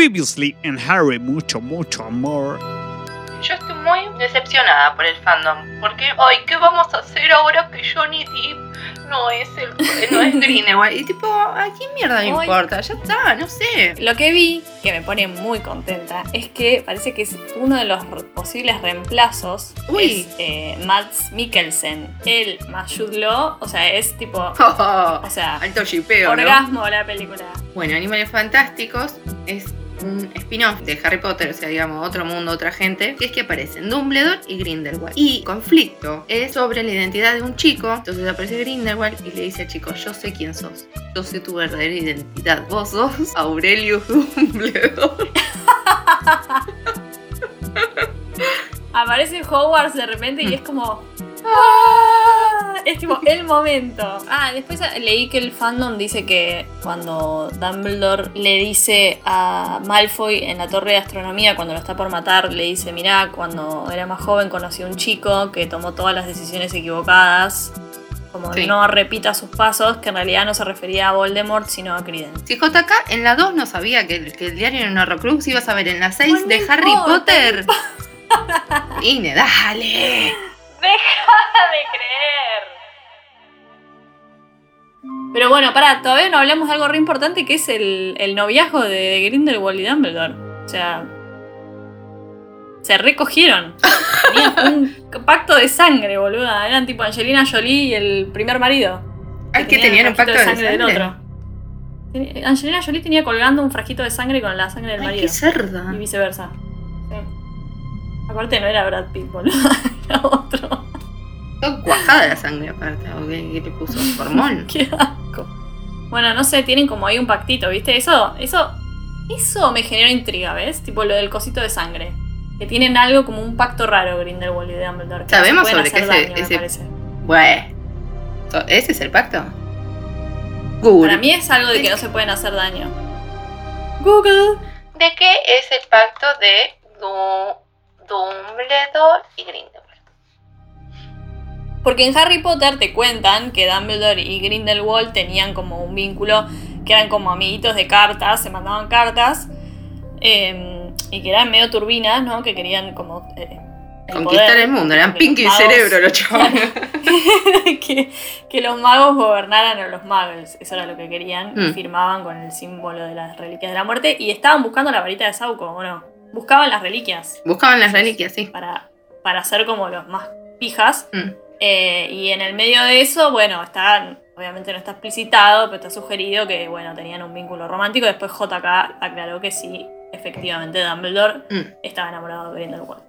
Previously en Harry, mucho, mucho amor. Yo estoy muy decepcionada por el fandom. Porque, ay, ¿qué vamos a hacer ahora que Johnny Depp no es el no es Greenaway? Y tipo, ¿a quién mierda Ay. importa? Ya está, no sé. Lo que vi, que me pone muy contenta, es que parece que es uno de los posibles reemplazos. Uy. Es eh, Mads Mikkelsen. Él más Jude Law, o sea, es tipo. O sea, Alto shipeo, ¿no? orgasmo la película. Bueno, Animales Fantásticos es un spin-off de Harry Potter, o sea, digamos, otro mundo, otra gente, que es que aparecen Dumbledore y Grindelwald. Y conflicto es sobre la identidad de un chico, entonces aparece Grindelwald y le dice al chico, yo sé quién sos, yo sé tu verdadera identidad, vos sos Aurelius Dumbledore. Aparece Hogwarts de repente y es como. ¡Ah! Es tipo el momento. Ah, después leí que el fandom dice que cuando Dumbledore le dice a Malfoy en la torre de astronomía, cuando lo está por matar, le dice: Mirá, cuando era más joven conocí a un chico que tomó todas las decisiones equivocadas. Como Sí. no repita sus pasos, que en realidad no se refería a Voldemort, sino a Credence. Si JK en la 2 no sabía que, que el diario era un horrocrux, ibas a ver en la 6 Bueno, de Harry importa, Potter. Ine, dale. ¡Deja de creer! Pero bueno, pará, todavía no hablamos de algo re importante que es el, el noviazgo de, de Grindelwald y Dumbledore. O sea. Se recogieron. Tenían un pacto de sangre, boluda. Eran tipo Angelina Jolie y el primer marido. Ay, que tenían un pacto de sangre. del otro. Angelina Jolie tenía colgando un frasquito de sangre con la sangre del Ay, marido qué cerda. y viceversa. Sí. Aparte no era Brad Pitt, boludo, otro. Todo cuajada la sangre aparte. ¿o ¿Qué, le puso? ¿Hormón? Qué asco. Bueno, no sé, tienen como ahí un pactito, ¿viste? Eso, eso, eso me genera intriga, ¿ves? Tipo lo del cosito de sangre. Que tienen algo como un pacto raro Grindelwald y Dumbledore. que ¿Sabemos se sobre qué ese- daño, me ese- parece. Bueno. So- ¿Ese es el pacto? Google. Para mí es algo de que no se pueden hacer daño. Google. ¿De qué es el pacto de Du- Dumbledore y Grindelwald? Porque en Harry Potter te cuentan que Dumbledore y Grindelwald tenían como un vínculo que eran como amiguitos de cartas, se mandaban cartas eh, y que eran medio turbinas, ¿no? Que querían como... eh, el Conquistar poder, el mundo. Eran Pinky y Cerebro los chavales. que, que los magos gobernaran a los magos, eso era lo que querían, y Mm. firmaban con el símbolo de las reliquias de la muerte y estaban buscando la varita de Sauco, ¿o no? Buscaban las reliquias Buscaban las reliquias, sí. para, para ser como los más pijas. Mm. Eh, y en el medio de eso, bueno, está, obviamente no está explicitado, pero está sugerido que, bueno, tenían un vínculo romántico. Después JK aclaró que sí, efectivamente Dumbledore Mm, estaba enamorado de Grindelwald.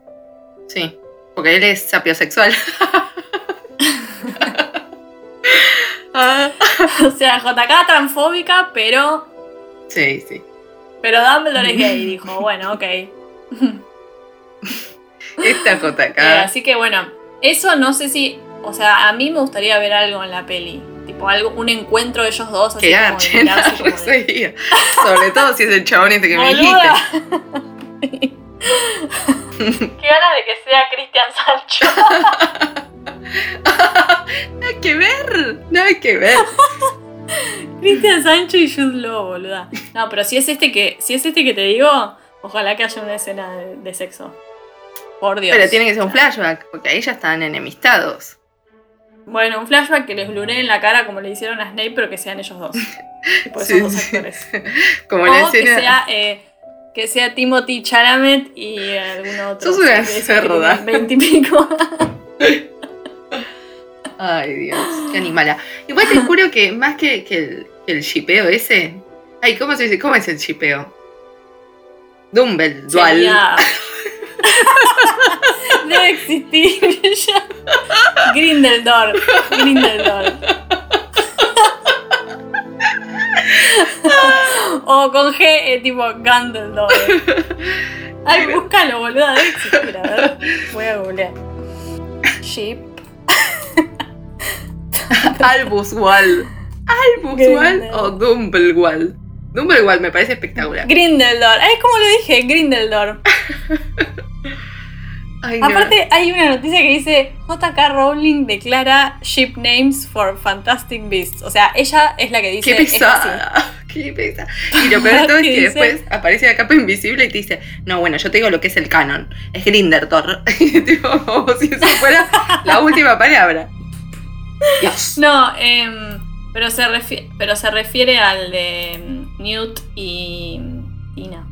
sí. Porque él es sapiosexual. O sea, JK transfóbica, pero, sí, sí. pero Dumbledore es gay, dijo, bueno, ok. Eh, Esta JK. así que bueno, eso no sé si, o sea, a mí me gustaría ver algo en la peli. Tipo, algo, un encuentro de ellos dos, así que como de garche, mirarse nada, como de- seguía. Sobre todo si es el chabón este que me dijiste. Qué ganas de que sea Cristian Sancho. Nada que ver, nada que ver. Cristian Sancho y Jude Law, boluda. No, pero si es este que, si es este que te digo, ojalá que haya una escena de, de sexo. Por Dios. Pero tiene que ser un flashback, porque ahí ya están enemistados. Bueno, un flashback que les blureen la cara como le hicieron a Snape, pero que sean ellos dos. Esos Sí, dos sí. actores. Como la O que escena. sea, eh, que sea Timothy Chalamet y algún otro. Sos una cerda. Veintipico. Ay, Dios, qué animala. Igual te juro que más que, que el, que el shipeo ese. Ay, ¿cómo se dice? ¿Cómo es el shipeo? Dumbledore. Sería- Debe existir. Grindeldor. Grindeldor. o con G, eh, tipo Gandeldor. Ay, búscalo, boluda. Debe existir, a ver. Voy a googlear. Sheep. Albus Wall. Albus Wall Grindelwald. o Dumbledore. Dumbledore me parece espectacular. Grindeldor. Ay, como lo dije, Grindeldor. Ay, no. Aparte, hay una noticia que dice: JK Rowling declara ship names for Fantastic Beasts. O sea, ella es la que dice. qué pesada. qué pesa. Y lo peor de todo es ¿Qué que dice? después aparece la capa invisible y te dice, no, bueno, yo te digo lo que es el canon. Es Grindeltor. Y tipo, como si eso fuera la última palabra. Dios. No, em, pero, se refiere, pero se refiere al de em, Newt y Tina.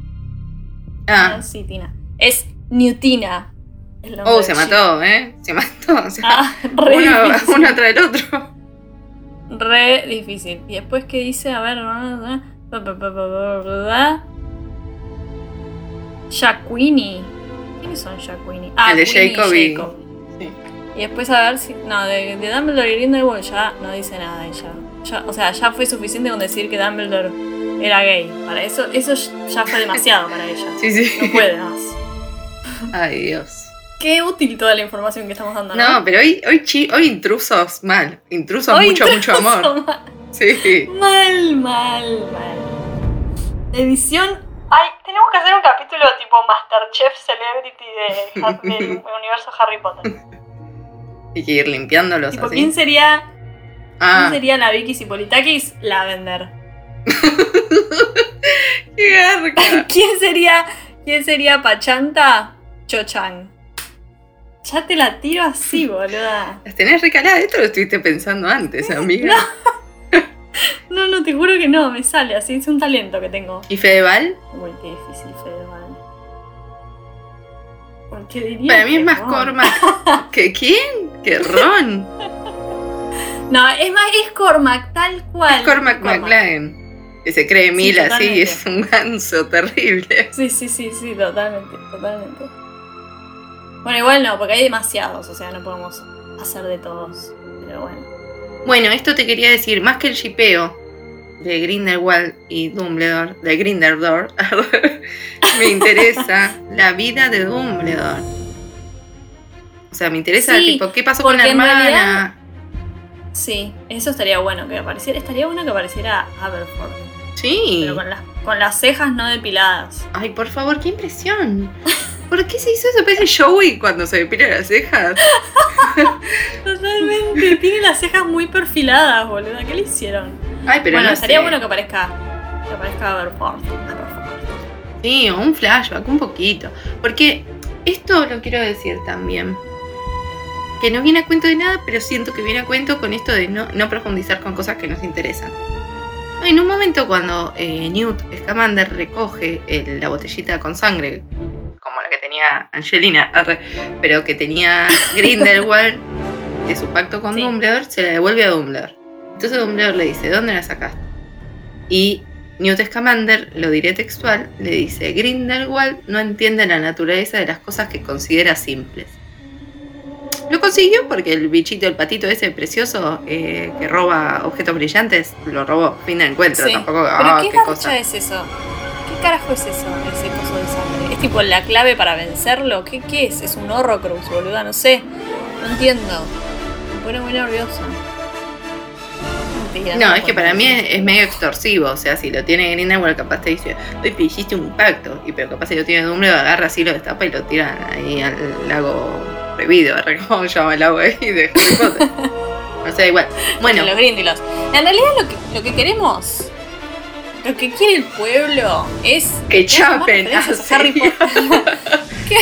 Ah, sí, Tina. Es Newtina. oh, se mató, ¿eh? Se mató. O sea, Ah, re uno, difícil. uno tras el otro. Re difícil. Y después que dice, a ver. Jacquini. ¿Quiénes son Jacquini? Ah, El de Jacob y- Jacob. Sí. Y después a ver si. No, de, de Dumbledore y Grindelwald ya no dice nada ella. Ya, o sea, ya fue suficiente con decir que Dumbledore era gay. Para eso, eso ya fue demasiado para ella. Sí, sí. No puede más. Ay, Dios. Qué útil toda la información que estamos dando, ¿no? No, pero hoy, hoy, chi- hoy intrusos mal. Intrusos Hoy mucho, mucho amor. mal. Sí. Mal, mal, mal. Edición. Ay, tenemos que hacer un capítulo tipo Masterchef Celebrity de, del universo Harry Potter. Hay que ir limpiándolos tipo, así. ¿quién sería, Ah, quién sería la Vicky Cipolitakis? Lavender. qué. ¿Quién sería, quién sería Pachanta? Cho-Chang. Ya te la tiro así, boluda. Las tenés recaladas. Esto lo estuviste pensando antes, amiga. No, no, te juro que no, me sale así, es un talento que tengo. ¿Y Fedeval? Uy, qué difícil, Fedeval. Porque diría Para mí es más Ron. Cormac. ¿Que quién? Que Ron. No, es más, es Cormac, tal cual. Es Cormac McLaren. Que se cree mil así totalmente. es un ganso terrible. Sí, sí, sí, sí, totalmente, totalmente. Bueno, igual no, porque hay demasiados, o sea, no podemos hacer de todos. Pero bueno. Bueno, esto te quería decir, más que el shipeo de Grindelwald y Dumbledore, de Grindelwald, me interesa la vida de Dumbledore. O sea, me interesa, Sí, tipo, ¿qué pasó con la hermana? realidad- Sí, eso estaría bueno que apareciera. Estaría bueno que apareciera Aberforth. Sí. Pero con las, con las cejas no depiladas. Ay, por favor, qué impresión. ¿Por qué se hizo eso? Parece Joey cuando se depila las cejas. Totalmente. Tiene las cejas muy perfiladas, boluda. ¿Qué le hicieron? Ay, pero bueno, no estaría sé. bueno que aparezca. Que aparezca Aberforth. Sí, o un flashback, un poquito. Porque esto lo quiero decir también. Que no viene a cuento de nada, pero siento que viene a cuento con esto de no, no profundizar con cosas que nos interesan. En un momento cuando eh, Newt Scamander recoge el- la botellita con sangre, tenía Angelina, arre, pero que tenía Grindelwald de su pacto con Sí. Dumbledore, se la devuelve a Dumbledore. Entonces Dumbledore le dice, ¿dónde la sacaste? Y Newt Scamander, lo diré textual, le dice, Grindelwald no entiende la naturaleza de las cosas que considera simples. Lo consiguió porque el bichito, el patito ese precioso eh, que roba objetos brillantes, lo robó. Fin de encuentro, Sí. tampoco. ¿Pero ah, qué qué cosa. es eso? ¿Qué carajo es eso, ese coso de? ¿Es tipo la clave para vencerlo? ¿Qué, qué es? ¿Es un horrocrux, boluda? No sé. No entiendo. Me pone muy nervioso. Mentira, No, es que para mí es, medio extorsivo. O sea, si lo tiene Grindelwald, capaz te dice, hoy te hiciste un pacto. Y pero capaz si lo tiene Dumbledore, agarra así, lo destapa y lo tira ahí al lago prohibido. ¿Cómo llama el lago ahí de Harry Potter? O sea, igual. Bueno, Los Grindylows. En realidad lo que, lo que queremos, lo que quiere el pueblo es que chapen. a así. Harry Potter. que,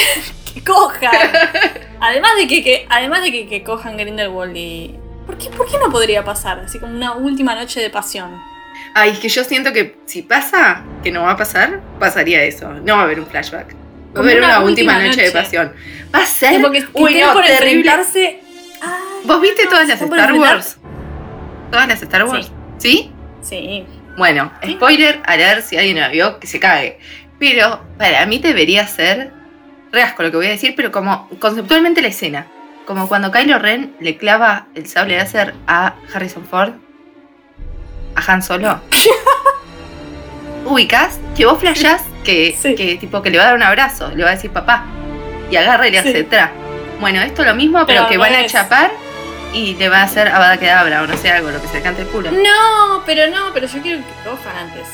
que cojan. Además de que, que- además de que, que cojan Grindelwald y. ¿Por qué, ¿Por qué no podría pasar? Así como una última noche de pasión. Ay, es que yo siento que si pasa, que no va a pasar, pasaría eso. No va a haber un flashback. Va a haber una una, última, última noche. de pasión. Va a ser. Tipo que, que Uy, no, por terrible. enfrentarse. Ay, ¿Vos viste no, todas las ¿están por Star Wars? ¿Todas las Star Wars? ¿Sí? Sí. Bueno, spoiler, a ver si alguien la vio, que se cague. Pero para mí debería ser reasco lo que voy a decir, pero como conceptualmente la escena. Como cuando Kylo Ren le clava el sable láser a Harrison Ford, a Han Solo. Ubicás que vos flashás que, Sí. que tipo que le va a dar un abrazo, le va a decir papá. Y agarra y le Sí. hace atrás. Bueno, esto lo mismo, pero, Pero que van a chapar y le va a hacer Abada Kedabra o no sé, algo, lo que se le cante el culo. No, pero no, pero yo quiero que cojan antes.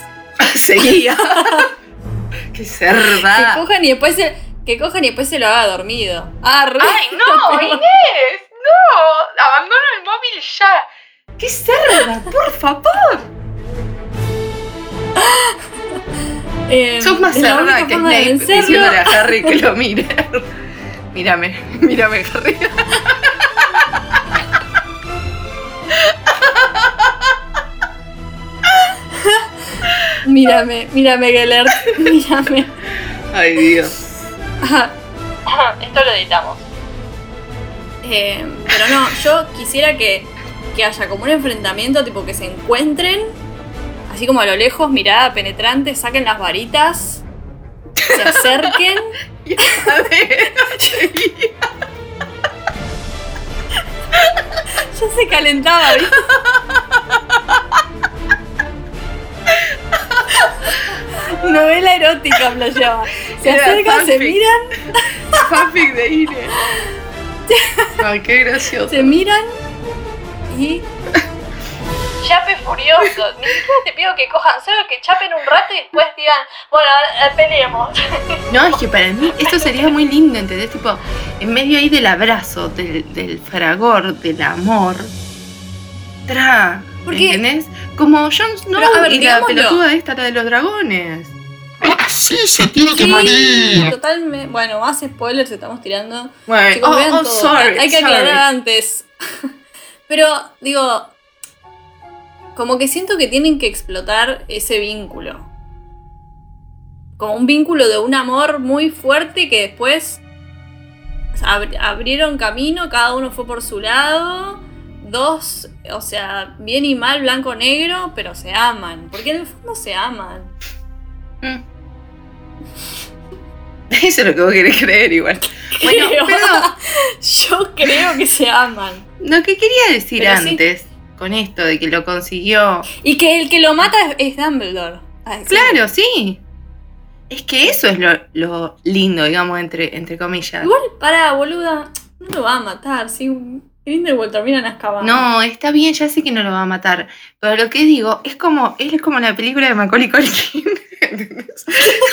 Seguía. Qué Que cerda. cojan y después se, que cojan y después se lo haga dormido. Ah, ¡Ay, no, Inés! ¡No! Abandona el móvil ya. ¡Qué cerda! ¡Por favor! Eh, Sos más única que Snape diciéndole a Harry que lo mire. mírame, mírame, Harry. Mírame, mírame, Gellert. Mírame. Ay, Dios. Esto lo editamos. Eh, pero no, yo quisiera que, que haya como un enfrentamiento, tipo que se encuentren, así como a lo lejos, mirada penetrante, saquen las varitas, se acerquen. A ver, Ya se calentaba, ¿viste? Novela erótica flasheaba. Se Era acercan, se miran, fanfic de Ine. Ay, qué gracioso. se miran y. Chape furioso. Ni siquiera te pido que cojan, solo que chapen un rato y después digan, bueno, ahora, eh, peleemos. No, es que para mí esto sería muy lindo, ¿entendés? Tipo, en medio ahí del abrazo, del, del fragor, del amor. Tra. Porque- ¿Entendés? Como Jon Snow Pero, a ver, y la digámoslo. pelotuda esta, la de los dragones. Así se tiene que Sí, morir. totalmente. Bueno, más spoilers estamos tirando. Bueno, Chicos, oh, vean oh, todo. sorry, Hay que sorry. aclarar antes. Pero, digo, como que siento que tienen que explotar ese vínculo. Como un vínculo de un amor muy fuerte que después abrieron camino, cada uno fue por su lado. Dos, o sea, bien y mal, blanco negro, pero se aman. Porque en el fondo se aman. Mm. Eso es lo que vos querés creer igual. Bueno, Creo. Yo creo que se aman. lo que quería decir Pero sí. antes, con esto de que lo consiguió. Y que el que lo mata es, Dumbledore. Sí. Claro, sí. Es que eso es lo, lo lindo, digamos, entre, entre comillas. Igual, para, boluda, no lo va a matar. Si Grindelwald termina en Azkaban. No, está bien, ya sé que no lo va a matar. Pero lo que digo, es como, él es como la película de Macaulay Culkin.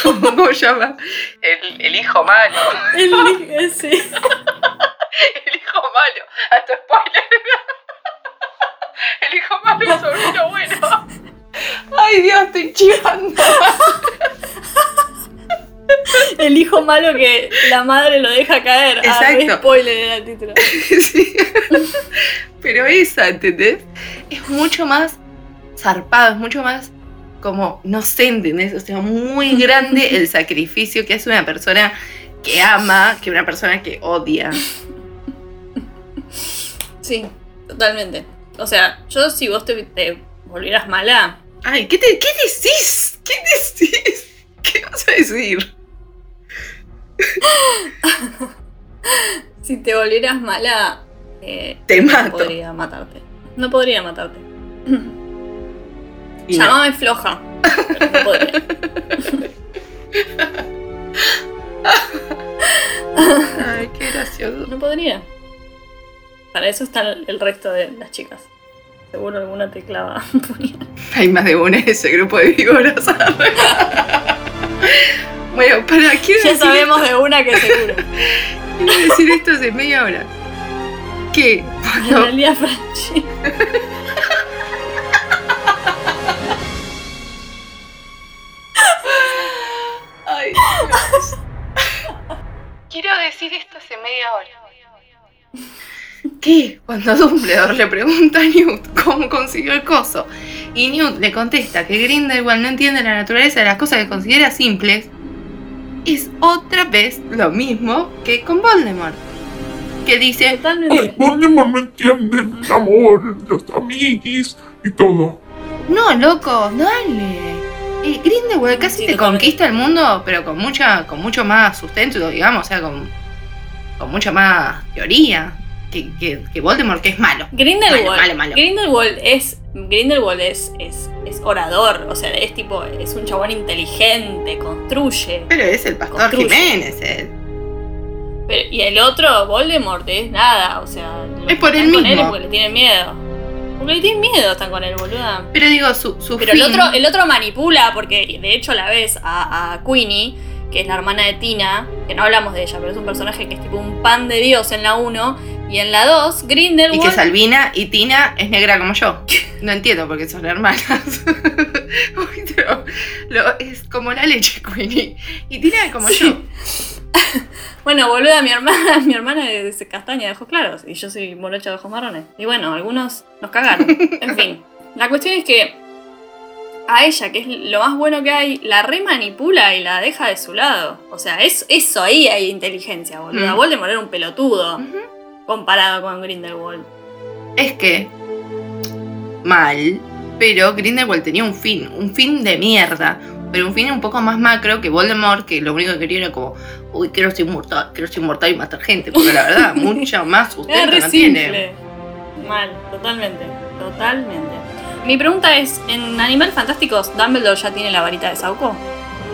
¿Cómo, cómo se llama? El, el hijo malo. El, ese. El hijo malo. Hasta spoiler. El hijo malo, el sobrino bueno. Ay, Dios, estoy chivando. El hijo malo que la madre lo deja caer. Ah, Exacto. spoiler era el título. Sí. Pero esa, ¿entendés? Es mucho más zarpado, es mucho más como, no sé, ¿entendés? O sea, muy grande el sacrificio que hace una persona que ama que una persona que odia. Sí, totalmente. O sea, yo si vos te, te volvieras mala, Ay, ¿qué, te, ¿qué decís? ¿Qué decís? ¿Qué vas a decir? si te volvieras mala, eh, Te no mato. podría matarte. No podría matarte. Y no. Llámame floja. pero no podría. Ay, qué gracioso. No podría. Para eso está el resto de las chicas. Seguro alguna te clava. Hay más de una en ese grupo de víboras. Bueno, para, quiero Ya decir sabemos de una que seguro. Quiero decir esto hace media hora. Que cuando. Analia Franchi. Ay, Dios. Quiero decir esto hace media hora. Que cuando Dumbledore le pregunta a Newt cómo consiguió el coso y Newt le contesta que Grindelwald no entiende la naturaleza de las cosas que considera simples, es otra vez lo mismo que con Voldemort. Que dice. Voldemort no entiende el amor, los amiguis y todo. No, loco, dale. Eh, Grindelwald casi Sí, te conquista el mundo, pero con mucha, con mucho más sustento, digamos, o sea, con, con mucha más teoría que, que, que Voldemort, que es malo. Grindelwald, Malo, malo, malo. Grindelwald es Grindelwald es, es, es orador, o sea, es tipo, es un chabón inteligente, construye. Pero es el pastor Construye. Jiménez, él. Pero- y el otro, Voldemort, es nada, o sea, Es por él están con él mismo. es porque le tienen miedo. Porque le tienen miedo están con él, boluda. Pero digo, su, su Pero el otro, el otro manipula, porque de hecho la ves a, a Queenie, que es la hermana de Tina, que no hablamos de ella, pero es un personaje que es tipo un pan de Dios en la 1, Y en la 2, Y Grindelwald. que Salvina y Tina es negra como yo. No entiendo por qué son hermanas. Uy, pero lo- es como la leche, Queenie. Y Tina es como Sí. yo. Bueno, boluda, mi hermana, mi hermana es castaña de ojos claros y yo soy morocha de ojos marrones. Y bueno, algunos nos cagaron. En fin, la cuestión es que a ella, que es lo más bueno que hay, la remanipula y la deja de su lado. O sea, es, eso ahí hay inteligencia, boluda. Mm. Voldemort era un pelotudo. Comparado con Grindelwald. Es que. Mal. Pero Grindelwald tenía un fin. Un fin de mierda. Pero un fin un poco más macro que Voldemort, que lo único que quería era como. Uy, quiero ser inmortal, quiero ser inmortal y matar gente. Porque la verdad, mucho más re no tiene. simple. Mal, totalmente, totalmente. Mi pregunta es, ¿en Animales Fantásticos Dumbledore ya tiene la varita de Sauco?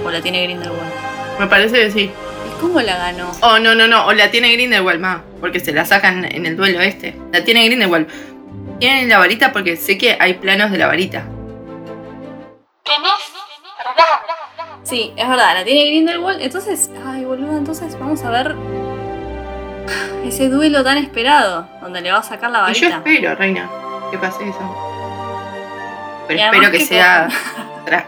¿O la tiene Grindelwald? Me parece que sí. ¿Y cómo la ganó? Oh, no, no, no. O la tiene Grindelwald más. Porque se la sacan en el duelo este. La tiene Grindelwald. Tienen la varita porque sé que hay planos de la varita. Sí, es verdad, la tiene Grindelwald. Entonces, ay, boludo, entonces vamos a ver ese duelo tan esperado, donde le va a sacar la Y yo varita. espero, reina, que pase eso. Pero espero que que sea.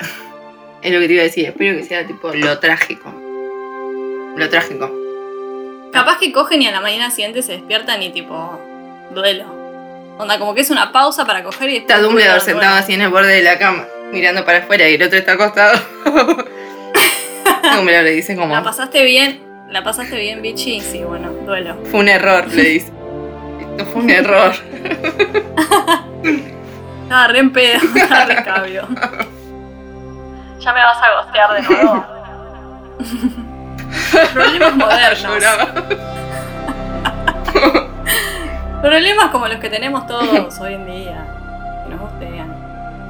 Es lo que te iba a decir. Espero que sea tipo lo trágico. Lo trágico. Capaz que cogen y a la mañana siguiente se despiertan y tipo, duelo. Onda, como que es una pausa para coger y Está Dumbledore sentado así en el borde de la cama, mirando para afuera y el otro está acostado. Dumbledore le dice como. ¿La pasaste bien? ¿La pasaste bien, bichi? Sí, bueno, duelo. Fue un error, le dice. Esto fue un error. Estaba re en pedo, estaba re cabio. Ya me vas a gostear de nuevo. Problemas modernos. Problemas como los que tenemos todos hoy en día. Que nos gostean.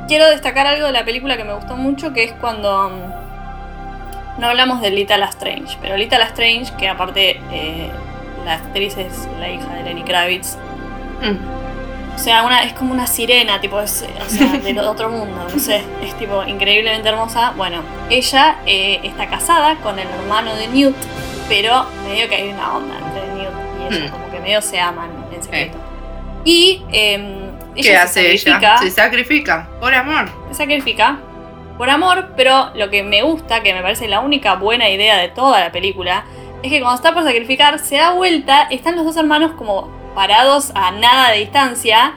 Quiero destacar algo de la película que me gustó mucho, que es cuando. mm, No hablamos de Lita Strange, pero Lita Strange, que aparte eh, la actriz es la hija de Lenny Kravitz, Mm. O sea, una, es como una sirena, tipo, es, o sea, del otro mundo, no sé, es tipo increíblemente hermosa. Bueno, ella eh, está casada con el hermano de Newt, pero medio que hay una onda entre Newt y ella, Mm. como que medio se aman en secreto. Y eh, ¿Qué ella hace se ella? Se sacrifica. Por amor. se sacrifica por amor, pero lo que me gusta, que me parece la única buena idea de toda la película, es que cuando está por sacrificar, se da vuelta, están los dos hermanos como parados a nada de distancia,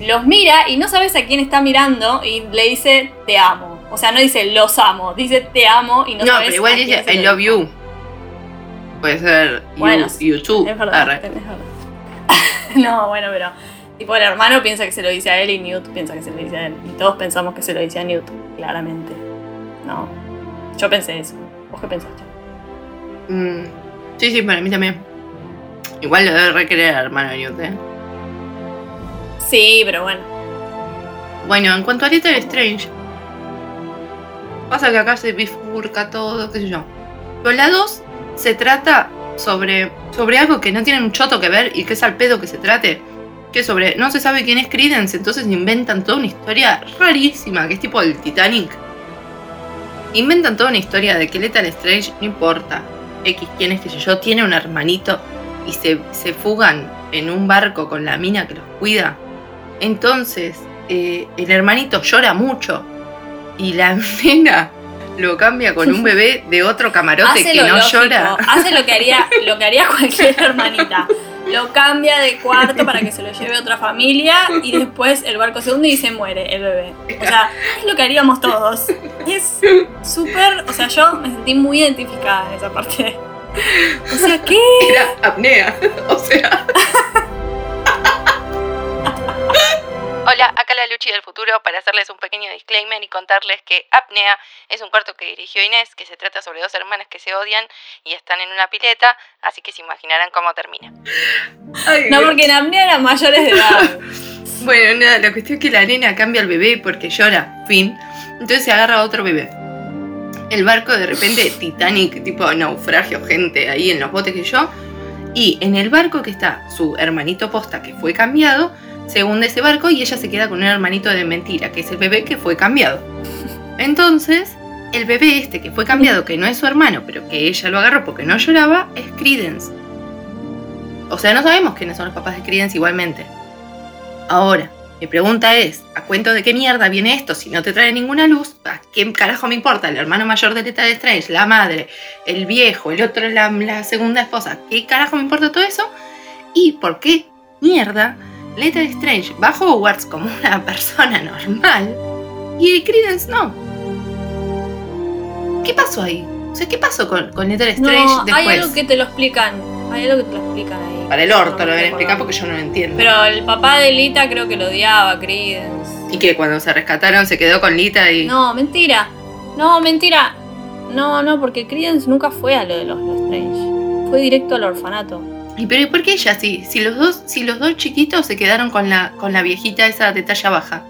los mira y no sabes a quién está mirando y le dice te amo. O sea, no dice los amo, dice te amo y no, No, sabes pero igual a quién dice se I lo love you. Puede ser Bueno, you too. Es verdad, Arre. es verdad. no, bueno, pero tipo el hermano piensa que se lo dice a él y Newt piensa que se lo dice a él. Y todos pensamos que se lo dice a Newt, claramente. No. Yo pensé eso. ¿Vos qué pensaste? Mm, sí, sí, para mí también. Igual lo debe requerir al hermano de Newt, ¿eh? Sí, pero bueno. Bueno, en cuanto a Little Strange, pasa que acá se bifurca todo, qué sé yo. Pero la 2 se trata sobre, sobre algo que no tiene un choto que ver y que es al pedo que se trate. Que sobre, no se sabe quién es Credence, entonces inventan toda una historia rarísima, que es tipo el Titanic. Inventan toda una historia de que Lethal Strange, no importa, X quién es, que sé yo, tiene un hermanito y se, se fugan en un barco con la mina que los cuida. Entonces, eh, el hermanito llora mucho y la nena lo cambia con un bebé de otro camarote Hace que no lógico, llora. Hace lo que haría, lo que haría cualquier hermanita. Lo cambia de cuarto para que se lo lleve otra familia y después el barco se hunde y se muere el bebé. O sea, es lo que haríamos todos. Es súper, o sea, yo me sentí muy identificada en esa parte. O sea, ¿qué? Era apnea. O sea. Hola, acá la Luchi del futuro para hacerles un pequeño disclaimer y contarles que Apnea es un corto que dirigió Inés, que se trata sobre dos hermanas que se odian y están en una pileta, así que se imaginarán cómo termina. No, porque en apnea eran mayores de edad. Bueno, nada, la cuestión es que la nena cambia al bebé porque llora, fin. Entonces se agarra a otro bebé. El barco de repente, Titanic, tipo naufragio, gente ahí en los botes que yo. Y en el barco que está su hermanito posta que fue cambiado, se hunde ese barco y ella se queda con un hermanito de mentira, que es el bebé que fue cambiado. Entonces, el bebé este que fue cambiado, que no es su hermano, pero que ella lo agarró porque no lloraba, es Credence. O sea, no sabemos quiénes son los papás de Credence igualmente. Ahora, mi pregunta es, ¿a cuento de qué mierda viene esto si no te trae ninguna luz? ¿A qué carajo me importa? El hermano mayor de Leta de Strange, la madre, el viejo, el otro, la, la segunda esposa. ¿Qué carajo me importa todo eso? ¿Y por qué mierda Leta de Strange va a Hogwarts como una persona normal y Credence no? ¿Qué pasó ahí? O sea, ¿qué pasó con, con Leta de Strange No, después? hay algo que te lo explican. Hay algo que te lo explican ahí. Para el orto No lo deben explicar porque yo no lo entiendo. Pero el papá de Lita creo que lo odiaba a Credence. Y que cuando se rescataron se quedó con Lita y... No, mentira. No, mentira. No, no, porque Credence nunca fue a lo de los Lestrange. Fue directo al orfanato. ¿Y pero ¿y por qué ella sí? Si los dos, si los dos chiquitos se quedaron con la, con la viejita esa de talla baja.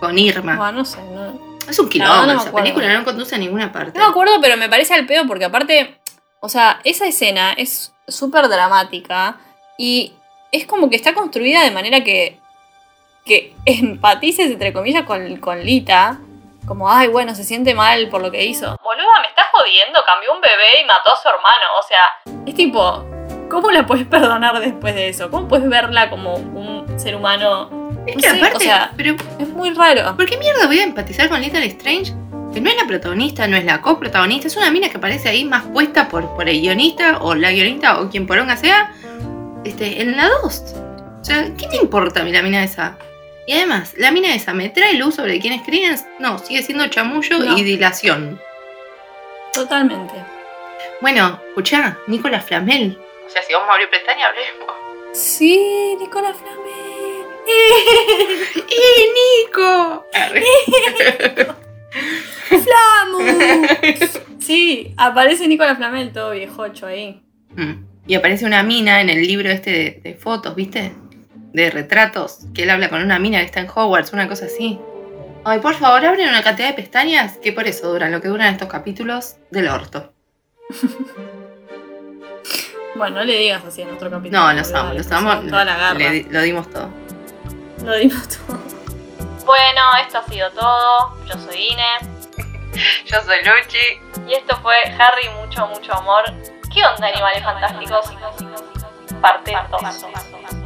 Con Irma. Bueno, no sé. No, es un quilombo, no me esa película no conduce a ninguna parte. no me acuerdo, pero me parece al pedo porque aparte, o sea, esa escena es súper dramática y es como que está construida de manera que, que empatices, entre comillas, con, con Lita. Como, ay, bueno, se siente mal por lo que hizo. Boluda, me estás jodiendo, cambió un bebé y mató a su hermano. O sea, es tipo, ¿cómo la puedes perdonar después de eso? ¿Cómo puedes verla como un ser humano? es no que sé, aparte, o sea- pero Es muy raro. ¿por qué mierda voy a empatizar con Little Strange? Que no es la protagonista, no es la coprotagonista, es una mina que aparece ahí más puesta por, por el guionista o la guionista o quien poronga sea, este, en la 2. O sea, ¿qué me importa a mí la mina esa? Y además, la mina esa me trae luz sobre quién es Credence. No, sigue siendo chamullo No. y dilación. Totalmente. Bueno, escuchá, Nicolás Flamel. O sea, si vamos a abrir pestaña, hablemos. Sí, Nicolás Flamel. ¡Eh, Nico! ¡Flamos! Sí, aparece Nicolás Flamel todo viejocho ahí. Mm. Y aparece una mina en el libro este de, de fotos, ¿viste? De retratos, que él habla con una mina que está en Hogwarts, una cosa así. Ay, por favor, abren una cantidad de pestañas que por eso duran lo que duran estos capítulos del orto. Bueno, no le digas así en otro capítulo. No, los amo, los amo. Toda la garra. Le lo dimos todo. Lo dimos todo. Bueno, esto ha sido todo. Yo soy Ine. Yo soy Luchi. Y esto fue Harry, mucho, mucho amor. ¿Qué onda, animales fantásticos? Parte 2.